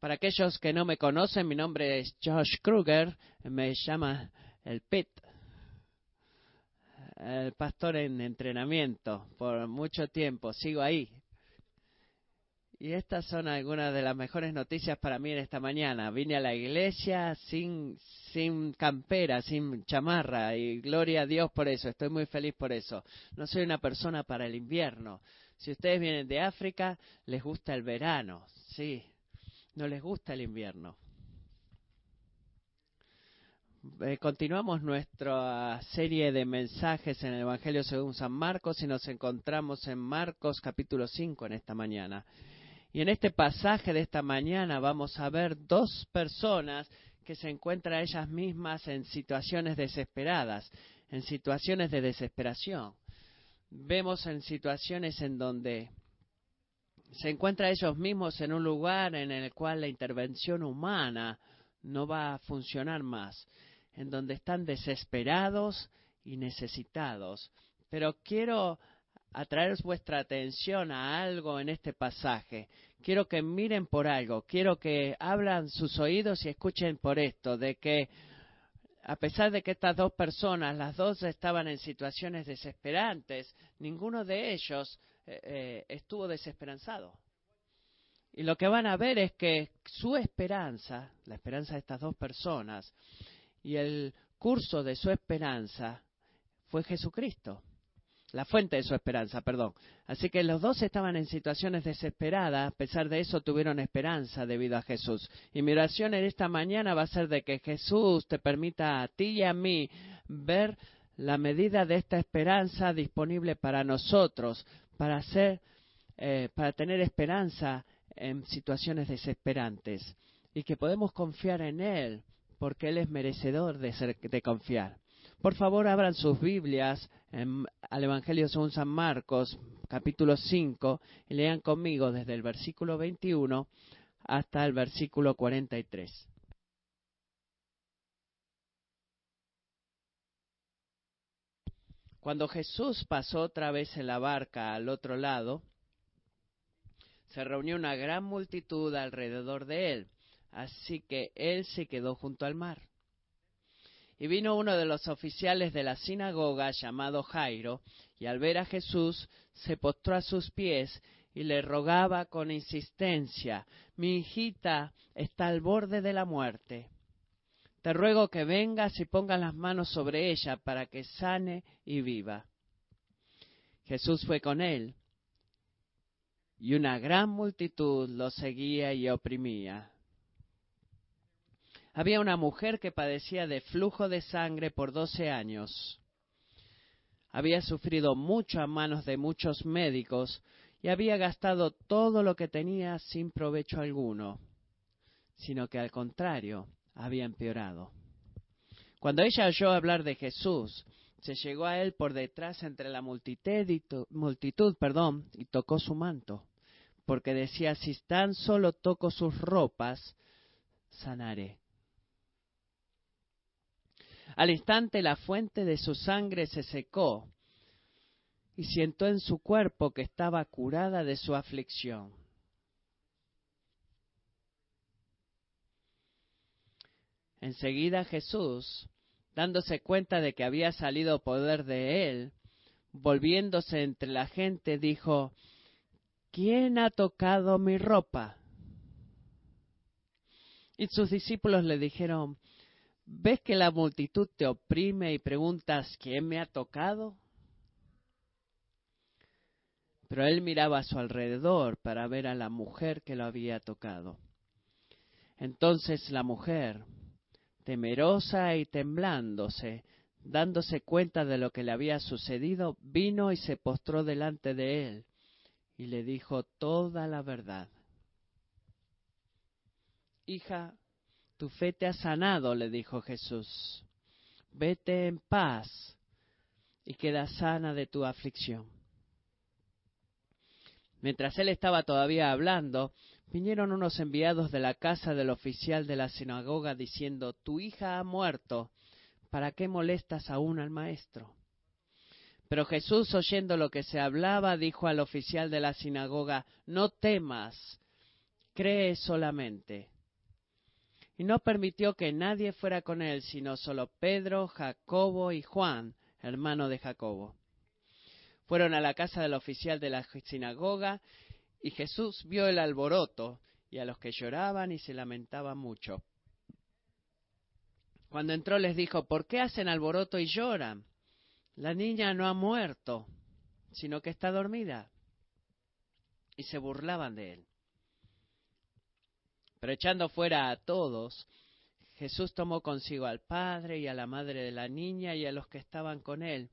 Para aquellos que no me conocen, mi nombre es Josh Kruger, me llama el Pit, el pastor en entrenamiento por mucho tiempo, sigo ahí. Y estas son algunas de las mejores noticias para mí en esta mañana. Vine a la iglesia sin, sin campera, sin chamarra, y gloria a Dios por eso, estoy muy feliz por eso. No soy una persona para el invierno. Si ustedes vienen de África, les gusta el verano, sí, no les gusta el invierno. Eh, continuamos nuestra serie de mensajes en el Evangelio según San Marcos y nos encontramos en Marcos capítulo 5 en esta mañana. Y en este pasaje de esta mañana vamos a ver dos personas que se encuentran ellas mismas en situaciones desesperadas, en situaciones de desesperación. Vemos en situaciones en donde se encuentran ellos mismos en un lugar en el cual la intervención humana no va a funcionar más en donde están desesperados y necesitados. Pero quiero atraer vuestra atención a algo en este pasaje. Quiero que miren por algo, quiero que abran sus oídos y escuchen por esto, de que a pesar de que estas dos personas, las dos estaban en situaciones desesperantes, ninguno de ellos eh, eh, estuvo desesperanzado. Y lo que van a ver es que su esperanza, la esperanza de estas dos personas, y el curso de su esperanza fue Jesucristo, la fuente de su esperanza, perdón. Así que los dos estaban en situaciones desesperadas, a pesar de eso tuvieron esperanza debido a Jesús. Y mi oración en esta mañana va a ser de que Jesús te permita a ti y a mí ver la medida de esta esperanza disponible para nosotros, para hacer, eh, para tener esperanza en situaciones desesperantes y que podemos confiar en Él porque Él es merecedor de, ser, de confiar. Por favor, abran sus Biblias al Evangelio según San Marcos, capítulo 5, y lean conmigo desde el versículo 21 hasta el versículo 43. Cuando Jesús pasó otra vez en la barca al otro lado, se reunió una gran multitud alrededor de él Así que él se quedó junto al mar. Y vino uno de los oficiales de la sinagoga llamado Jairo, y al ver a Jesús se postró a sus pies y le rogaba con insistencia, mi hijita está al borde de la muerte. Te ruego que vengas y pongas las manos sobre ella para que sane y viva. Jesús fue con él, y una gran multitud lo seguía y oprimía. Había una mujer que padecía de flujo de sangre por doce años. Había sufrido mucho a manos de muchos médicos y había gastado todo lo que tenía sin provecho alguno, sino que al contrario había empeorado. Cuando ella oyó hablar de Jesús, se llegó a él por detrás entre la multitud multitud, perdón, y tocó su manto, porque decía, si tan solo toco sus ropas, sanaré. Al instante la fuente de su sangre se secó y siento en su cuerpo que estaba curada de su aflicción. Enseguida Jesús, dándose cuenta de que había salido poder de él, volviéndose entre la gente, dijo, ¿quién ha tocado mi ropa? Y sus discípulos le dijeron, ¿Ves que la multitud te oprime y preguntas quién me ha tocado? Pero él miraba a su alrededor para ver a la mujer que lo había tocado. Entonces la mujer, temerosa y temblándose, dándose cuenta de lo que le había sucedido, vino y se postró delante de él y le dijo toda la verdad. Hija, tu fe te ha sanado, le dijo Jesús. Vete en paz y queda sana de tu aflicción. Mientras él estaba todavía hablando, vinieron unos enviados de la casa del oficial de la sinagoga diciendo, Tu hija ha muerto, ¿para qué molestas aún al maestro? Pero Jesús, oyendo lo que se hablaba, dijo al oficial de la sinagoga, No temas, cree solamente. Y no permitió que nadie fuera con él, sino solo Pedro, Jacobo y Juan, hermano de Jacobo. Fueron a la casa del oficial de la sinagoga y Jesús vio el alboroto y a los que lloraban y se lamentaban mucho. Cuando entró les dijo, ¿por qué hacen alboroto y lloran? La niña no ha muerto, sino que está dormida. Y se burlaban de él. Pero echando fuera a todos, Jesús tomó consigo al padre y a la madre de la niña y a los que estaban con él,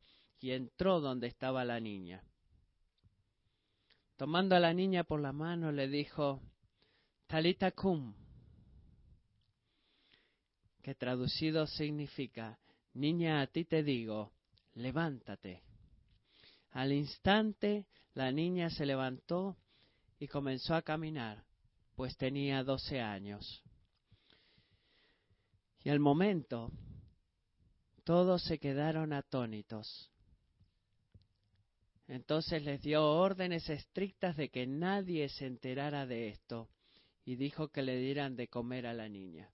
y entró donde estaba la niña. Tomando a la niña por la mano, le dijo, Talita cum, que traducido significa, niña, a ti te digo, levántate. Al instante la niña se levantó y comenzó a caminar, pues tenía doce años. Y al momento todos se quedaron atónitos. Entonces les dio órdenes estrictas de que nadie se enterara de esto y dijo que le dieran de comer a la niña.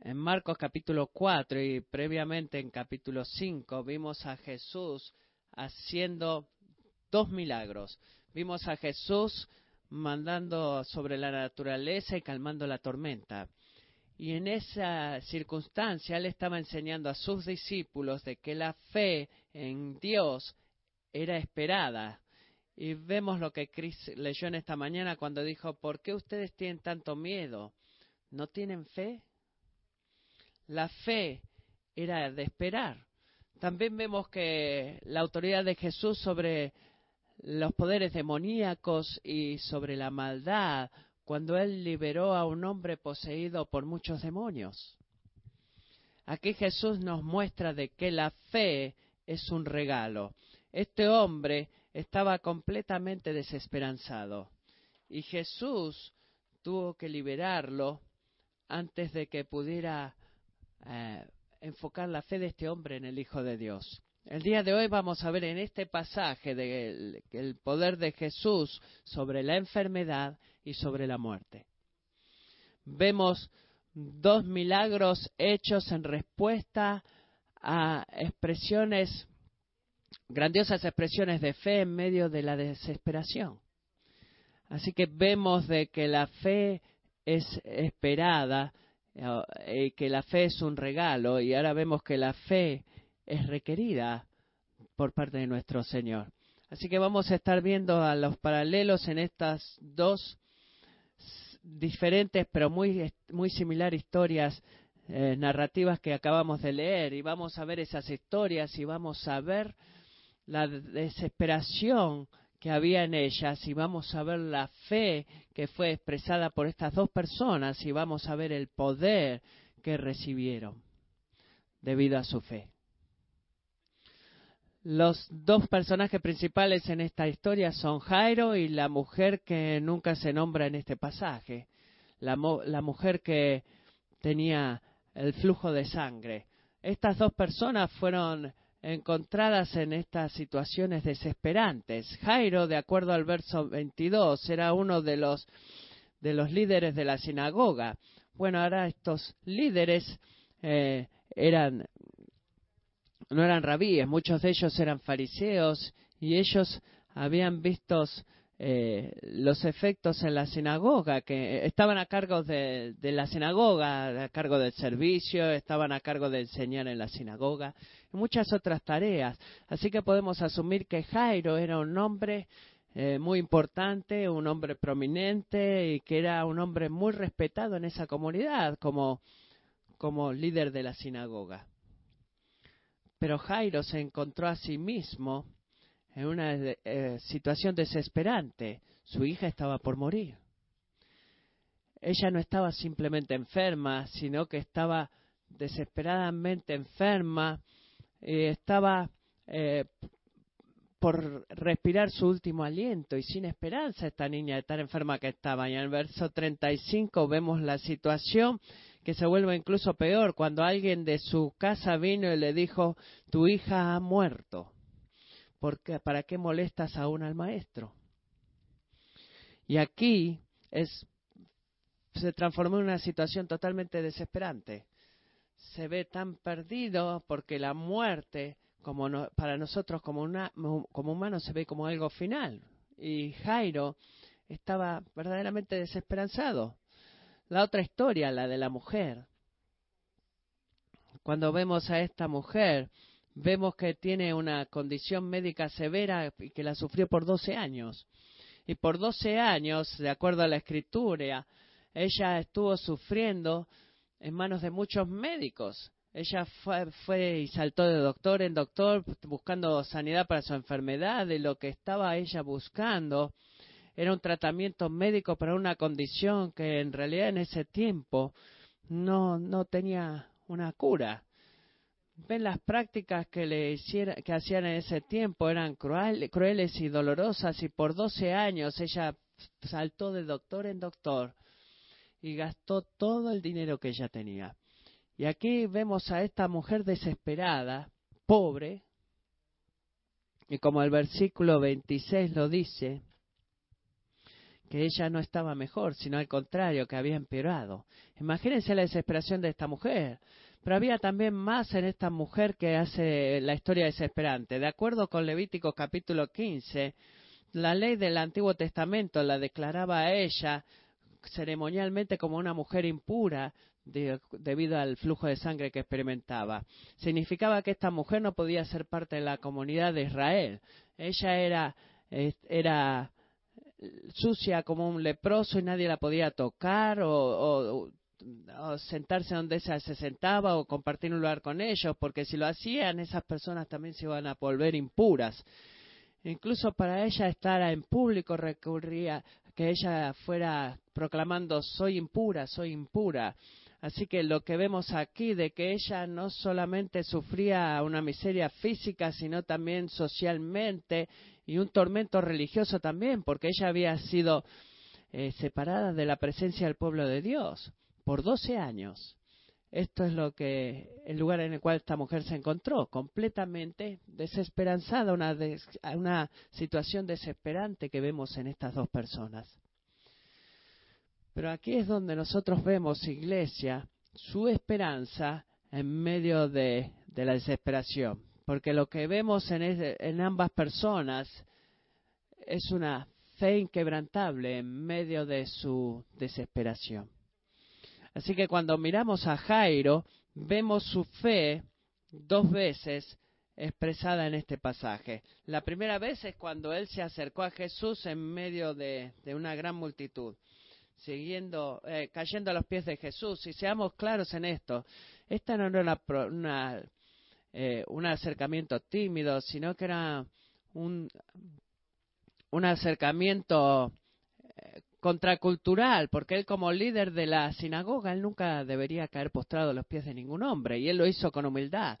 En Marcos capítulo 4 y previamente en capítulo 5 vimos a Jesús haciendo dos milagros. Vimos a Jesús mandando sobre la naturaleza y calmando la tormenta. Y en esa circunstancia él estaba enseñando a sus discípulos de que la fe en Dios era esperada. Y vemos lo que Chris leyó en esta mañana cuando dijo, ¿por qué ustedes tienen tanto miedo? ¿No tienen fe? La fe era de esperar. También vemos que la autoridad de Jesús sobre los poderes demoníacos y sobre la maldad cuando él liberó a un hombre poseído por muchos demonios. Aquí Jesús nos muestra de que la fe es un regalo. Este hombre estaba completamente desesperanzado y Jesús tuvo que liberarlo antes de que pudiera eh, enfocar la fe de este hombre en el Hijo de Dios. El día de hoy vamos a ver en este pasaje de el poder de Jesús sobre la enfermedad y sobre la muerte. Vemos dos milagros hechos en respuesta a expresiones, grandiosas expresiones de fe en medio de la desesperación. Así que vemos de que la fe es esperada, eh, que la fe es un regalo y ahora vemos que la fe es requerida por parte de nuestro Señor. Así que vamos a estar viendo a los paralelos en estas dos diferentes pero muy, muy similares historias eh, narrativas que acabamos de leer y vamos a ver esas historias y vamos a ver la desesperación que había en ellas y vamos a ver la fe que fue expresada por estas dos personas y vamos a ver el poder que recibieron debido a su fe. Los dos personajes principales en esta historia son Jairo y la mujer que nunca se nombra en este pasaje, la, mujer que tenía el flujo de sangre. Estas dos personas fueron encontradas en estas situaciones desesperantes. Jairo, de acuerdo al verso 22, era uno de los, de los líderes de la sinagoga. Bueno, ahora estos líderes eh, eran no eran rabíes, muchos de ellos eran fariseos y ellos habían visto eh, los efectos en la sinagoga, que estaban a cargo de, la sinagoga, a cargo del servicio, estaban a cargo de enseñar en la sinagoga y muchas otras tareas. Así que podemos asumir que Jairo era un hombre eh, muy importante, un hombre prominente y que era un hombre muy respetado en esa comunidad como, como líder de la sinagoga. Pero Jairo se encontró a sí mismo en una eh, situación desesperante. Su hija estaba por morir. Ella no estaba simplemente enferma, sino que estaba desesperadamente enferma, estaba eh, por respirar su último aliento y sin esperanza esta niña de estar enferma que estaba. Y en el verso 35 vemos la situación que se vuelve incluso peor cuando alguien de su casa vino y le dijo, tu hija ha muerto. porque, ¿para qué molestas aún al maestro? Y aquí es, se transformó en una situación totalmente desesperante. Se ve tan perdido porque la muerte, como para nosotros como, una, como humanos, se ve como algo final. Y Jairo estaba verdaderamente desesperanzado. La otra historia, la de la mujer. Cuando vemos a esta mujer, vemos que tiene una condición médica severa y que la sufrió por 12 años. Y por 12 años, de acuerdo a la escritura, ella estuvo sufriendo en manos de muchos médicos. Ella fue, y saltó de doctor en doctor buscando sanidad para su enfermedad y lo que estaba ella buscando era un tratamiento médico para una condición que en realidad en ese tiempo no, no tenía una cura ven las prácticas que le hacían en ese tiempo eran crueles y dolorosas y por 12 años ella saltó de doctor en doctor y gastó todo el dinero que ella tenía. Y aquí vemos a esta mujer desesperada, pobre, y como el versículo 26 lo dice, que ella no estaba mejor, sino al contrario, que había empeorado. Imagínense la desesperación de esta mujer. Pero había también más en esta mujer que hace la historia desesperante. De acuerdo con Levítico capítulo 15, la ley del Antiguo Testamento la declaraba a ella ceremonialmente como una mujer impura debido al flujo de sangre que experimentaba. Significaba que esta mujer no podía ser parte de la comunidad de Israel. Ella era, era sucia como un leproso y nadie la podía tocar o sentarse donde ella se sentaba o compartir un lugar con ellos, porque si lo hacían, esas personas también se iban a volver impuras. Incluso para ella estar en público recurría que ella fuera proclamando soy impura, soy impura. Así que lo que vemos aquí de que ella no solamente sufría una miseria física, sino también socialmente y un tormento religioso también, porque ella había sido eh, separada de la presencia del pueblo de Dios por 12 años. Esto es lo que el lugar en el cual esta mujer se encontró, completamente desesperanzada, una, una situación desesperante que vemos en estas dos personas. Pero aquí es donde nosotros vemos, iglesia, su esperanza en medio de, la desesperación. Porque lo que vemos en, ambas personas es una fe inquebrantable en medio de su desesperación. Así que cuando miramos a Jairo, vemos su fe dos veces expresada en este pasaje. La primera vez es cuando él se acercó a Jesús en medio de, una gran multitud, siguiendo, eh, cayendo a los pies de Jesús. Y seamos claros en esto, esta no era una, eh, un acercamiento tímido, sino que era un, un acercamiento contracultural, porque él como líder de la sinagoga, él nunca debería caer postrado a los pies de ningún hombre, y él lo hizo con humildad.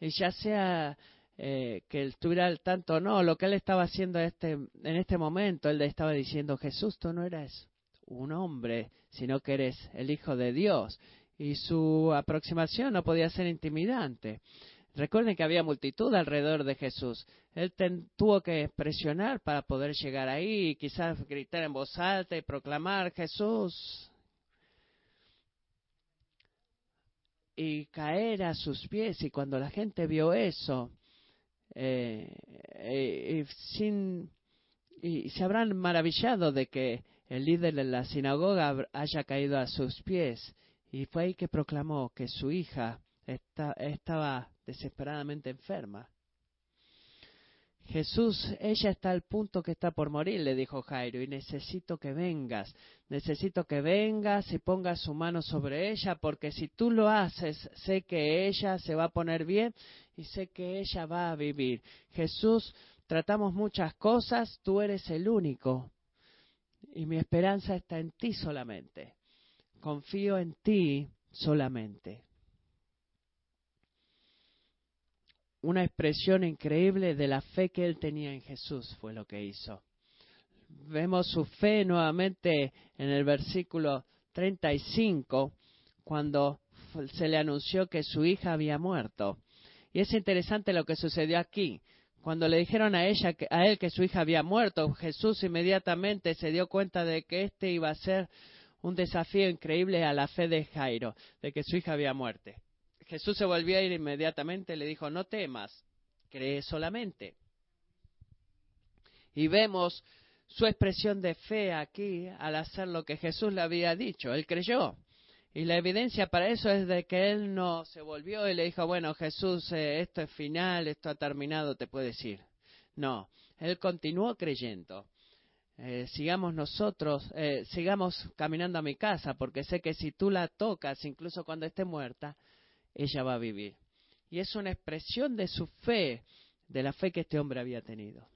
Y ya sea eh, que él estuviera al tanto o no, lo que él estaba haciendo este, en este momento, él le estaba diciendo, Jesús, tú no eres un hombre, sino que eres el Hijo de Dios. Y su aproximación no podía ser intimidante. Recuerden que había multitud alrededor de Jesús. Él tuvo que presionar para poder llegar ahí y quizás gritar en voz alta y proclamar Jesús. Y caer a sus pies. Y cuando la gente vio eso, eh, eh, sin, y se habrán maravillado de que el líder de la sinagoga haya caído a sus pies. Y fue ahí que proclamó que su hija estaba desesperadamente enferma. Jesús, ella está al punto que está por morir, le dijo Jairo, y necesito que vengas, necesito que vengas y pongas su mano sobre ella, porque si tú lo haces, sé que ella se va a poner bien y sé que ella va a vivir. Jesús, tratamos muchas cosas, tú eres el único, y mi esperanza está en ti solamente. Confío en ti solamente. Una expresión increíble de la fe que él tenía en Jesús fue lo que hizo. Vemos su fe nuevamente en el versículo 35 cuando se le anunció que su hija había muerto. Y es interesante lo que sucedió aquí. Cuando le dijeron a ella a él que su hija había muerto, Jesús inmediatamente se dio cuenta de que este iba a ser un desafío increíble a la fe de Jairo, de que su hija había muerto. Jesús se volvió a ir inmediatamente y le dijo, no temas, cree solamente. Y vemos su expresión de fe aquí al hacer lo que Jesús le había dicho. Él creyó. Y la evidencia para eso es de que él no se volvió y le dijo, bueno, Jesús, eh, esto es final, esto ha terminado, te puedes ir. No, él continuó creyendo. Eh, sigamos nosotros, eh, sigamos caminando a mi casa, porque sé que si tú la tocas, incluso cuando esté muerta, ella va a vivir. Y es una expresión de su fe, de la fe que este hombre había tenido.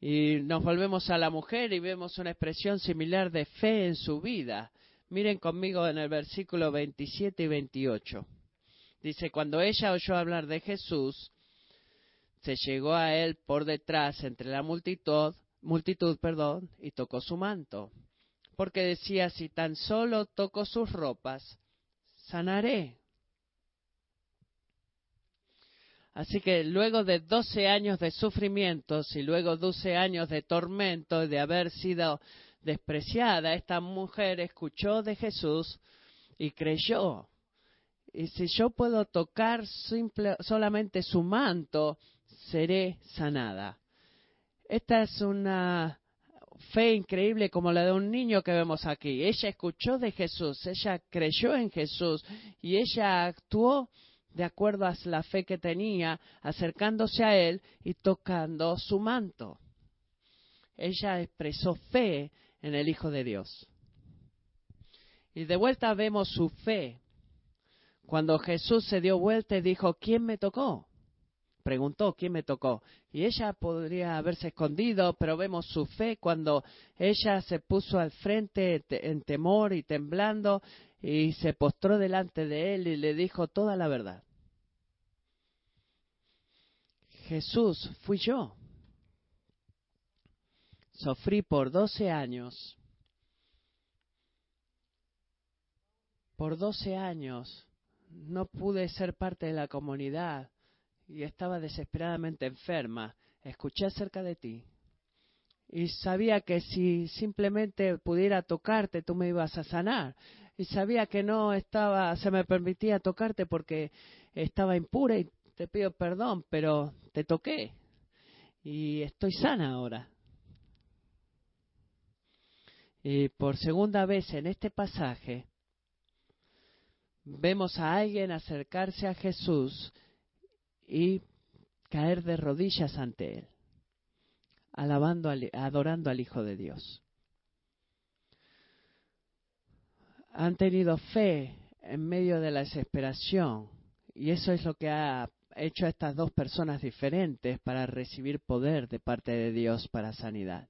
Y nos volvemos a la mujer y vemos una expresión similar de fe en su vida. Miren conmigo en el versículo 27 y 28. Dice, cuando ella oyó hablar de Jesús, se llegó a él por detrás entre la multitud, multitud, perdón, y tocó su manto, porque decía, si tan solo toco sus ropas, sanaré. Así que luego de doce años de sufrimientos y luego doce años de tormento, de haber sido despreciada, esta mujer escuchó de Jesús y creyó. Y si yo puedo tocar simple, solamente su manto, seré sanada. Esta es una fe increíble como la de un niño que vemos aquí. Ella escuchó de Jesús, ella creyó en Jesús y ella actuó de acuerdo a la fe que tenía, acercándose a él y tocando su manto. Ella expresó fe en el Hijo de Dios. Y de vuelta vemos su fe. Cuando Jesús se dio vuelta y dijo, ¿quién me tocó? Preguntó, ¿quién me tocó? Y ella podría haberse escondido, pero vemos su fe cuando ella se puso al frente en temor y temblando y se postró delante de él y le dijo toda la verdad. Jesús, fui yo. Sufrí por doce años. Por doce años no pude ser parte de la comunidad y estaba desesperadamente enferma. Escuché acerca de ti. Y sabía que si simplemente pudiera tocarte tú me ibas a sanar. Y sabía que no estaba se me permitía tocarte porque estaba impura y te pido perdón pero te toqué. Y estoy sana ahora. Y por segunda vez en este pasaje vemos a alguien acercarse a Jesús y caer de rodillas ante él, alabando, adorando al Hijo de Dios. Han tenido fe en medio de la desesperación y eso es lo que ha hecho a estas dos personas diferentes para recibir poder de parte de Dios para sanidad.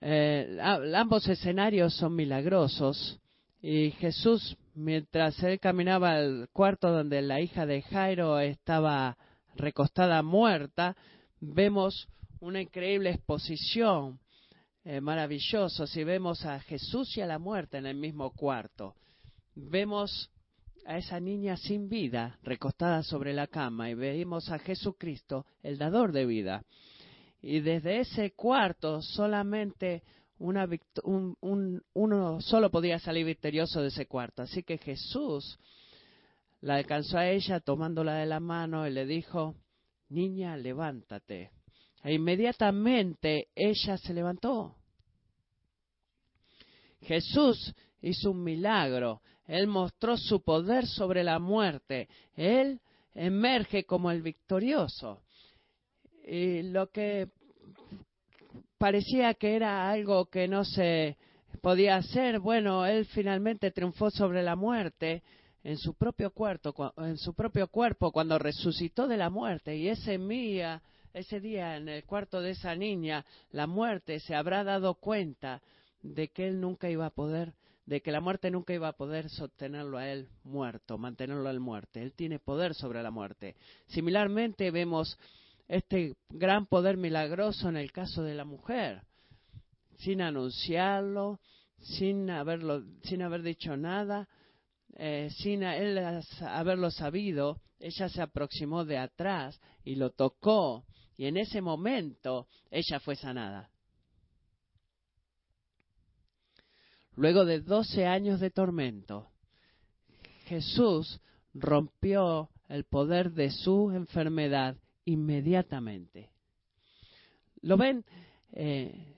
Eh, ambos escenarios son milagrosos y Jesús, mientras él caminaba al cuarto donde la hija de Jairo estaba recostada muerta, vemos una increíble exposición eh, maravillosa. Si vemos a Jesús y a la muerte en el mismo cuarto, vemos a esa niña sin vida recostada sobre la cama y vemos a Jesucristo, el dador de vida. Y desde ese cuarto solamente una un, uno solo podía salir victorioso de ese cuarto. Así que Jesús la alcanzó a ella tomándola de la mano y le dijo, niña, levántate. E inmediatamente ella se levantó. Jesús hizo un milagro. Él mostró su poder sobre la muerte. Él emerge como el victorioso. Y lo que parecía que era algo que no se podía hacer, bueno, él finalmente triunfó sobre la muerte en su propio cuerpo, en su propio cuerpo cuando resucitó de la muerte y ese día, ese día en el cuarto de esa niña, la muerte se habrá dado cuenta de que él nunca iba a poder de que la muerte nunca iba a poder sostenerlo a él muerto, mantenerlo al muerte. Él tiene poder sobre la muerte. Similarmente vemos este gran poder milagroso en el caso de la mujer, sin anunciarlo, sin haberlo, sin haber dicho nada, eh, sin él haberlo sabido, ella se aproximó de atrás y lo tocó y en ese momento ella fue sanada. Luego de doce años de tormento, Jesús rompió el poder de su enfermedad inmediatamente. ¿Lo ven? Eh,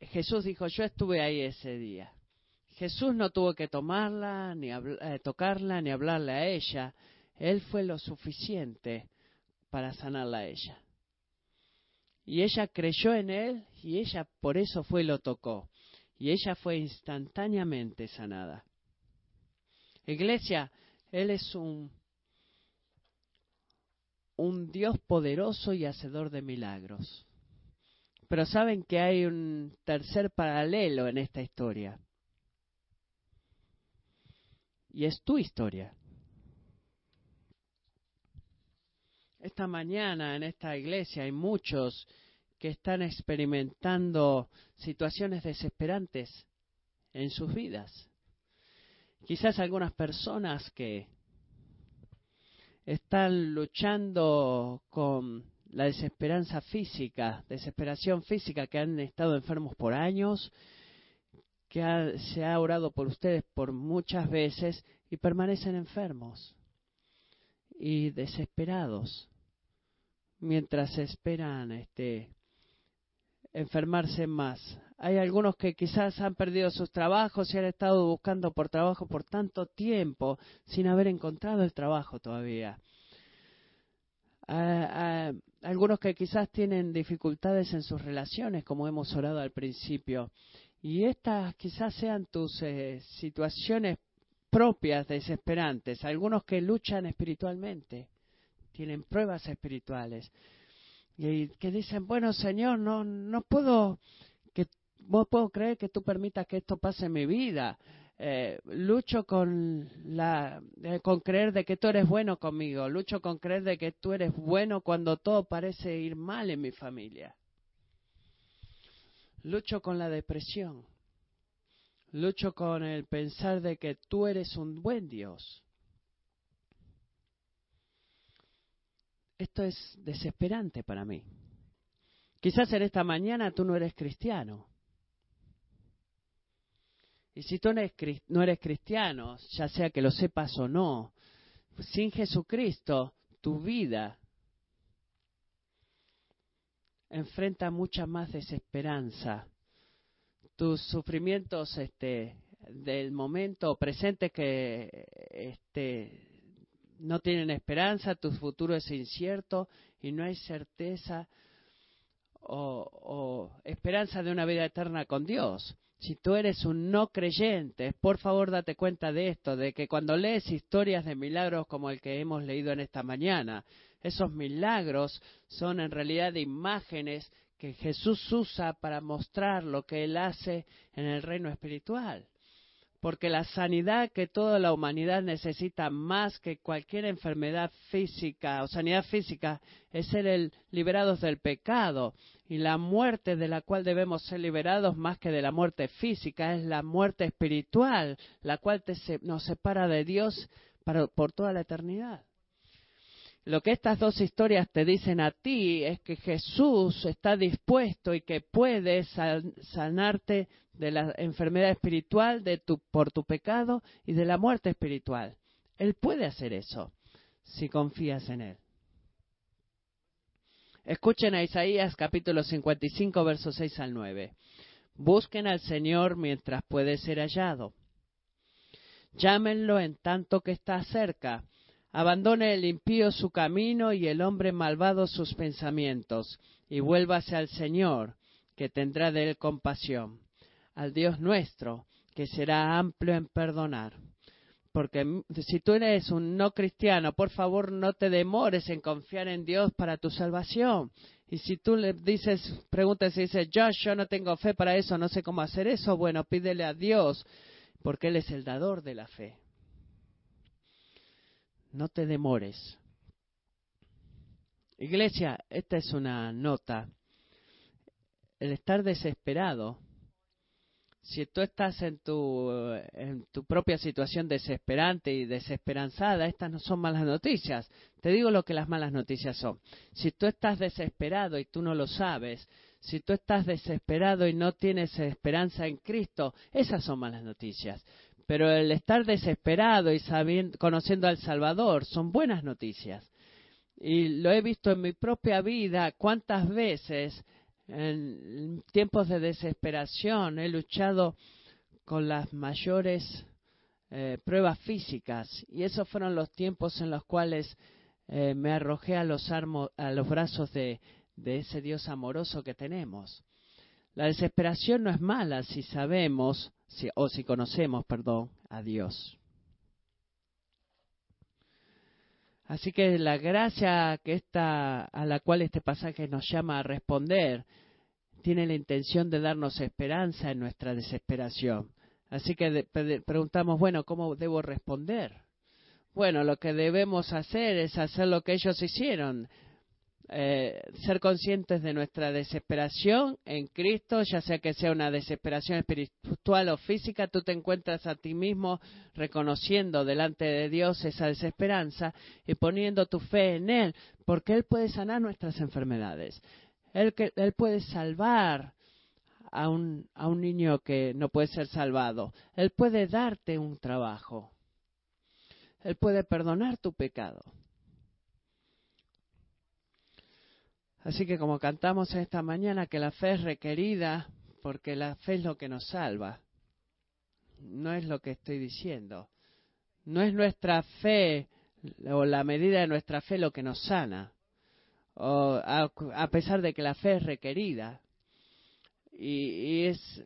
Jesús dijo, yo estuve ahí ese día. Jesús no tuvo que tomarla, ni eh, tocarla, ni hablarle a ella. Él fue lo suficiente para sanarla a ella. Y ella creyó en él y ella por eso fue y lo tocó. Y ella fue instantáneamente sanada. Iglesia, Él es un, un Dios poderoso y hacedor de milagros. Pero saben que hay un tercer paralelo en esta historia. Y es tu historia. Esta mañana en esta iglesia hay muchos que están experimentando situaciones desesperantes en sus vidas. Quizás algunas personas que están luchando con la desesperanza física, desesperación física, que han estado enfermos por años, que se ha orado por ustedes por muchas veces y permanecen enfermos y desesperados mientras esperan este enfermarse más. Hay algunos que quizás han perdido sus trabajos y han estado buscando por trabajo por tanto tiempo sin haber encontrado el trabajo todavía algunos que quizás tienen dificultades en sus relaciones, como hemos orado al principio. Y estas quizás sean tus eh, situaciones propias desesperantes. Algunos que luchan espiritualmente, tienen pruebas espirituales. Y que dicen, bueno, Señor, no, no puedo, no puedo creer que tú permitas que esto pase en mi vida. Eh, lucho con, la, eh, con creer de que tú eres bueno conmigo, lucho con creer de que tú eres bueno cuando todo parece ir mal en mi familia. Lucho con la depresión, lucho con el pensar de que tú eres un buen Dios. Esto es desesperante para mí. Quizás en esta mañana tú no eres cristiano y si tú no eres cristiano, ya sea que lo sepas o no, sin Jesucristo, tu vida enfrenta mucha más desesperanza. Tus sufrimientos este, del momento presente que este, no tienen esperanza, tu futuro es incierto y no hay certeza o, o esperanza de una vida eterna con Dios. Si tú eres un no creyente, por favor date cuenta de esto, de que cuando lees historias de milagros como el que hemos leído en esta mañana, esos milagros son en realidad imágenes que Jesús usa para mostrar lo que Él hace en el reino espiritual. Porque la sanidad que toda la humanidad necesita más que cualquier enfermedad física o sanidad física es ser el, liberados del pecado y la muerte de la cual debemos ser liberados más que de la muerte física es la muerte espiritual, la cual nos separa de Dios por toda la eternidad. Lo que estas dos historias te dicen a ti es que Jesús está dispuesto y que puede sanarte de la enfermedad espiritual de tu, por tu pecado y de la muerte espiritual. Él puede hacer eso si confías en Él. Escuchen a Isaías capítulo 55, versos 6 al 9. Busquen al Señor mientras puede ser hallado. Llámenlo en tanto que está cerca. Abandone el impío su camino y el hombre malvado sus pensamientos, y vuélvase al Señor, que tendrá de él compasión, al Dios nuestro, que será amplio en perdonar. Porque si tú eres un no cristiano, por favor no te demores en confiar en Dios para tu salvación. Y si tú le dices, preguntas y dices, Josh, yo no tengo fe para eso, no sé cómo hacer eso, bueno, pídele a Dios, porque Él es el dador de la fe. No te demores. Iglesia, esta es una nota. El estar desesperado si tú estás en tu, en tu propia situación desesperante y desesperanzada, estas no son malas noticias. Te digo lo que las malas noticias son. Si tú estás desesperado y tú no lo sabes, si tú estás desesperado y no tienes esperanza en Cristo, esas son malas noticias. Pero el estar desesperado y sabiendo, conociendo al Salvador son buenas noticias. Y lo he visto en mi propia vida cuántas veces en tiempos de desesperación he luchado con las mayores eh, pruebas físicas y esos fueron los tiempos en los cuales eh, me arrojé a los, a los brazos de, de ese Dios amoroso que tenemos. La desesperación no es mala si sabemos o si conocemos, perdón, a Dios. Así que la gracia que está, a la cual este pasaje nos llama a responder tiene la intención de darnos esperanza en nuestra desesperación. Así que preguntamos, bueno, ¿cómo debo responder? Bueno, lo que debemos hacer es hacer lo que ellos hicieron, eh, ser conscientes de nuestra desesperación en Cristo, ya sea que sea una desesperación espiritual o física, tú te encuentras a ti mismo reconociendo delante de Dios esa desesperanza y poniendo tu fe en Él, porque Él puede sanar nuestras enfermedades. Él, él puede salvar a un, a un niño que no puede ser salvado. Él puede darte un trabajo. Él puede perdonar tu pecado. Así que como cantamos esta mañana, que la fe es requerida, porque la fe es lo que nos salva. No es lo que estoy diciendo. No es nuestra fe o la medida de nuestra fe lo que nos sana. O a, pesar de que la fe es requerida. Y, y, es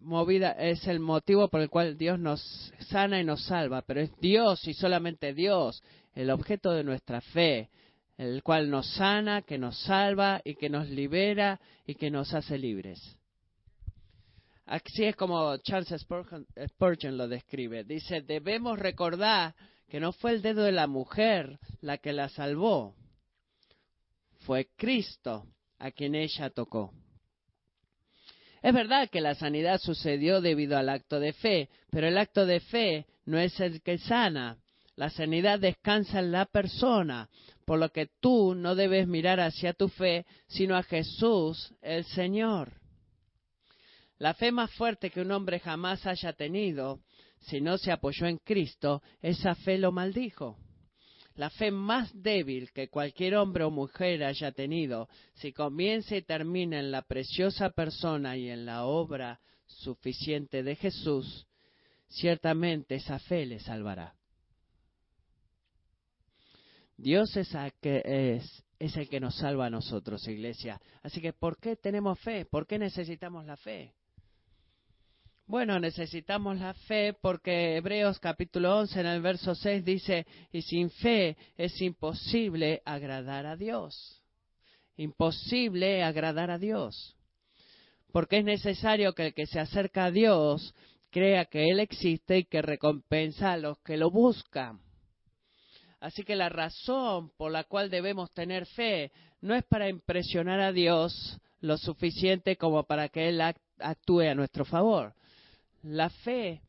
movida, es el motivo por el cual Dios nos sana y nos salva, pero es Dios y solamente Dios el objeto de nuestra fe, el cual nos sana, que nos salva y que nos libera y que nos hace libres. Así es como Charles Spurgeon lo describe. Dice, debemos recordar que no fue el dedo de la mujer la que la salvó, fue Cristo a quien ella tocó. Es verdad que la sanidad sucedió debido al acto de fe, pero el acto de fe no es el que sana. La sanidad descansa en la persona, por lo que tú no debes mirar hacia tu fe, sino a Jesús, el Señor. La fe más fuerte que un hombre jamás haya tenido, si no se apoyó en Cristo, esa fe lo maldijo. La fe más débil que cualquier hombre o mujer haya tenido, si comienza y termina en la preciosa persona y en la obra suficiente de Jesús, ciertamente esa fe le salvará. Dios es, el que nos salva a nosotros, iglesia. Así que, ¿por qué tenemos fe? ¿Por qué necesitamos la fe? Bueno, necesitamos la fe porque Hebreos capítulo 11 en el verso 6 dice, y sin fe es imposible agradar a Dios. Imposible agradar a Dios. Porque es necesario que el que se acerca a Dios crea que Él existe y que recompensa a los que lo buscan. Así que la razón por la cual debemos tener fe no es para impresionar a Dios lo suficiente como para que Él actúe a nuestro favor. La fe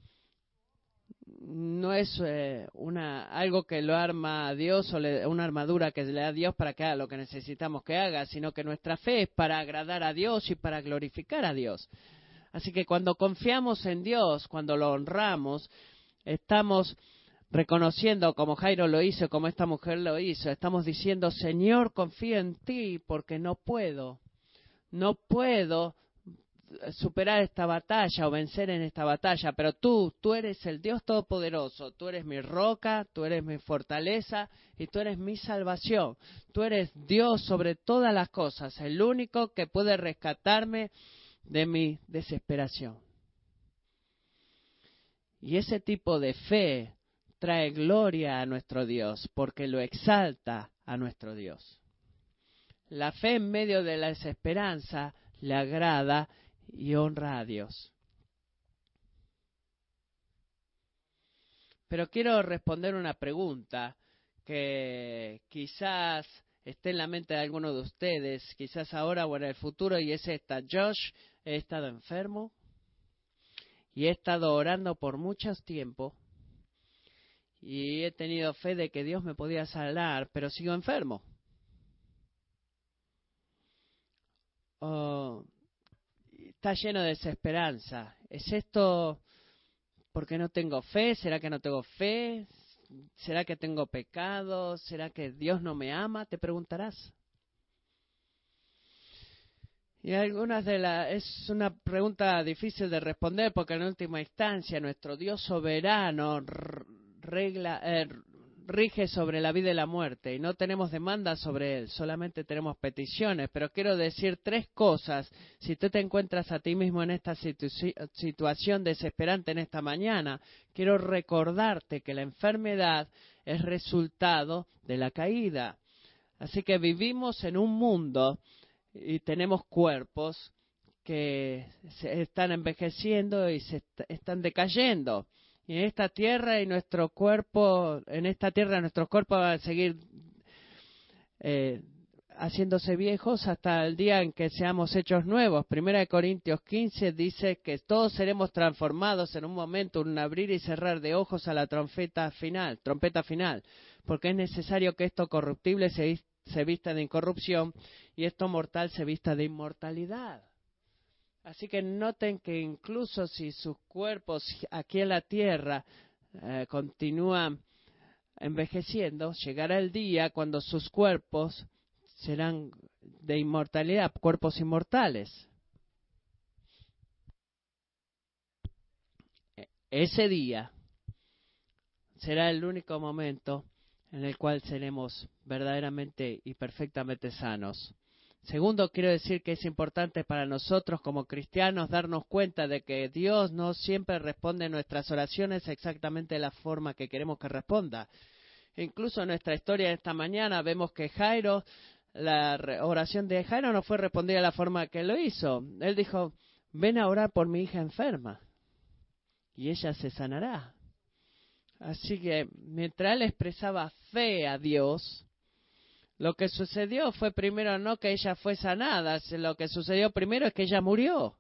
no es eh, una, algo que lo arma a Dios o una armadura que le da a Dios para que haga lo que necesitamos que haga, sino que nuestra fe es para agradar a Dios y para glorificar a Dios. Así que cuando confiamos en Dios, cuando lo honramos, estamos reconociendo como Jairo lo hizo, como esta mujer lo hizo, estamos diciendo, Señor, confío en ti porque no puedo, no puedo superar esta batalla o vencer en esta batalla, pero tú, tú eres el Dios Todopoderoso, tú eres mi roca, tú eres mi fortaleza y tú eres mi salvación. Tú eres Dios sobre todas las cosas, el único que puede rescatarme de mi desesperación. Y ese tipo de fe trae gloria a nuestro Dios, porque lo exalta a nuestro Dios. La fe en medio de la desesperanza le agrada y honra a Dios. Pero quiero responder una pregunta que quizás esté en la mente de alguno de ustedes, quizás ahora o en el futuro, y es esta. Josh, ¿he estado enfermo? y he estado orando por mucho tiempo y he tenido fe de que Dios me podía sanar, pero sigo enfermo. Oh, está lleno de desesperanza. ¿Es esto porque no tengo fe? ¿Será que no tengo fe? ¿Será que tengo pecado? ¿Será que Dios no me ama? Te preguntarás. Y algunas de las es una pregunta difícil de responder porque en última instancia nuestro Dios soberano regla eh, rige sobre la vida y la muerte y no tenemos demandas sobre él, solamente tenemos peticiones, pero quiero decir tres cosas. Si tú te encuentras a ti mismo en esta situación desesperante en esta mañana, quiero recordarte que la enfermedad es resultado de la caída. Así que vivimos en un mundo y tenemos cuerpos que se están envejeciendo y se están decayendo. Y en esta tierra y nuestro cuerpo, en esta tierra nuestros cuerpos van a seguir eh, haciéndose viejos hasta el día en que seamos hechos nuevos. Primera de Corintios 15 dice que todos seremos transformados en un momento, un abrir y cerrar de ojos a la trompeta final, trompeta final, porque es necesario que esto corruptible se, se vista de incorrupción y esto mortal se vista de inmortalidad. Así que noten que incluso si sus cuerpos aquí en la tierra eh, continúan envejeciendo, llegará el día cuando sus cuerpos serán de inmortalidad, cuerpos inmortales. E-, ese día será el único momento en el cual seremos verdaderamente y perfectamente sanos. Segundo, quiero decir que es importante para nosotros como cristianos darnos cuenta de que Dios no siempre responde nuestras oraciones exactamente de la forma que queremos que responda. Incluso en nuestra historia de esta mañana vemos que Jairo, la oración de Jairo no fue respondida de la forma que lo hizo. Él dijo, ven a orar por mi hija enferma y ella se sanará. Así que mientras él expresaba fe a Dios, lo que sucedió fue primero no que ella fue sanada, lo que sucedió primero es que ella murió.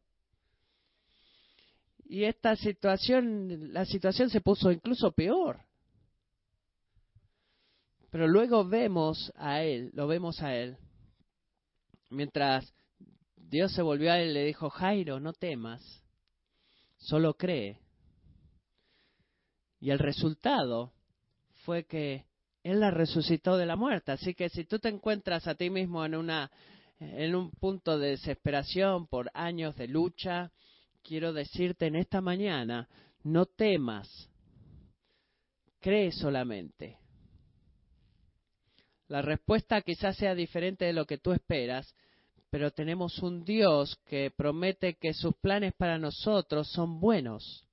Y esta situación, la situación se puso incluso peor. Pero luego vemos a él, lo vemos a él, mientras Dios se volvió a él y le dijo, Jairo, no temas, solo cree. Y el resultado fue que él la resucitó de la muerte. Así que si tú te encuentras a ti mismo en, una, en un punto de desesperación por años de lucha, quiero decirte en esta mañana, no temas, cree solamente. La respuesta quizás sea diferente de lo que tú esperas, pero tenemos un Dios que promete que sus planes para nosotros son buenos.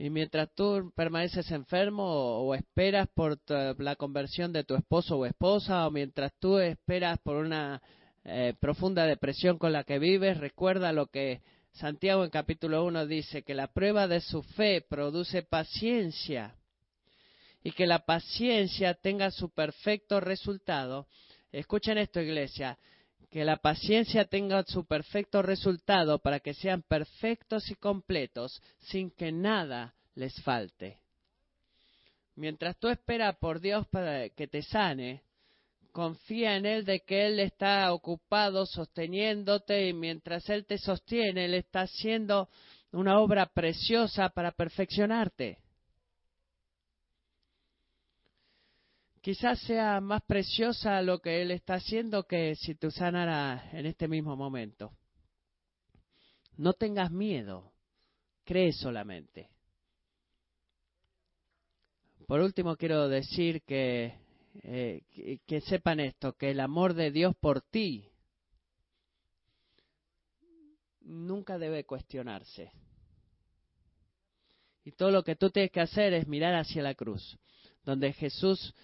Y mientras tú permaneces enfermo o, esperas por la conversión de tu esposo o esposa, o mientras tú esperas por una eh, profunda depresión con la que vives, recuerda lo que Santiago en capítulo 1 dice, que la prueba de su fe produce paciencia y que la paciencia tenga su perfecto resultado. Escuchen esto, iglesia, que la paciencia tenga su perfecto resultado para que sean perfectos y completos sin que nada les falte. Mientras tú esperas por Dios para que te sane, confía en Él de que Él está ocupado sosteniéndote y mientras Él te sostiene, Él está haciendo una obra preciosa para perfeccionarte. Quizás sea más preciosa lo que Él está haciendo que si tú sanara en este mismo momento. No tengas miedo, cree solamente. Por último, quiero decir que, eh, que sepan esto, que el amor de Dios por ti nunca debe cuestionarse. Y todo lo que tú tienes que hacer es mirar hacia la cruz, donde Jesús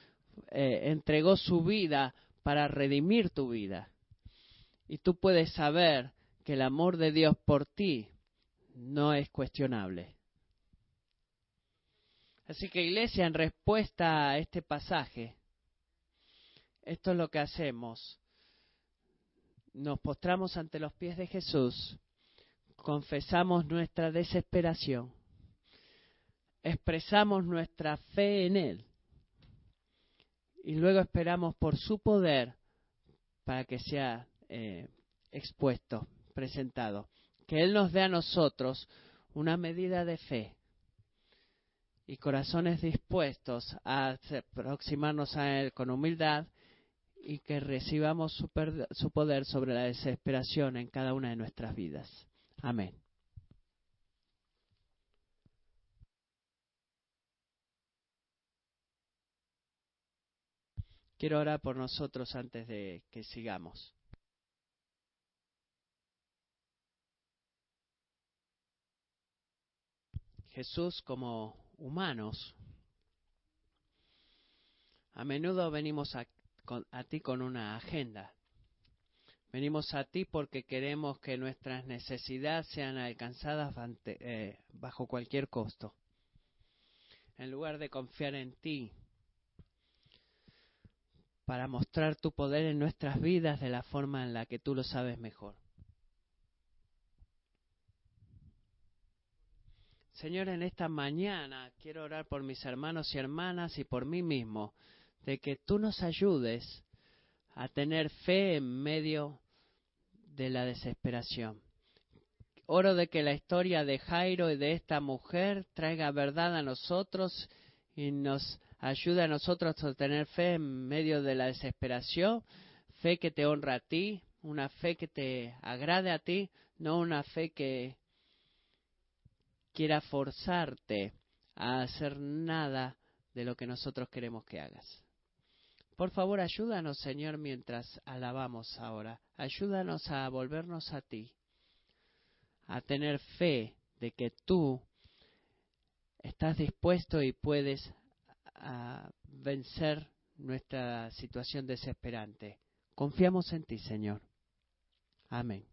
eh, entregó su vida para redimir tu vida. Y tú puedes saber que el amor de Dios por ti no es cuestionable. Así que iglesia, en respuesta a este pasaje, esto es lo que hacemos. Nos postramos ante los pies de Jesús confesamos nuestra desesperación, expresamos nuestra fe en Él y luego esperamos por su poder para que sea eh, expuesto, presentado. Que Él nos dé a nosotros una medida de fe y corazones dispuestos a aproximarnos a Él con humildad y que recibamos su, su poder sobre la desesperación en cada una de nuestras vidas. Amén. Quiero orar por nosotros antes de que sigamos. Jesús como humanos, a menudo venimos a, ti con una agenda. Venimos a ti porque queremos que nuestras necesidades sean alcanzadas eh, bajo cualquier costo. En lugar de confiar en ti, para mostrar tu poder en nuestras vidas de la forma en la que tú lo sabes mejor. Señor, en esta mañana quiero orar por mis hermanos y hermanas y por mí mismo, de que tú nos ayudes a tener fe en medio de la desesperación. Oro de que la historia de Jairo y de esta mujer traiga verdad a nosotros y nos ayude a nosotros a tener fe en medio de la desesperación, fe que te honra a ti, una fe que te agrade a ti, no una fe que quiera forzarte a hacer nada de lo que nosotros queremos que hagas. Por favor, ayúdanos, Señor, mientras alabamos ahora. Ayúdanos a volvernos a ti, a tener fe de que tú estás dispuesto y puedes vencer nuestra situación desesperante. Confiamos en ti, Señor. Amén.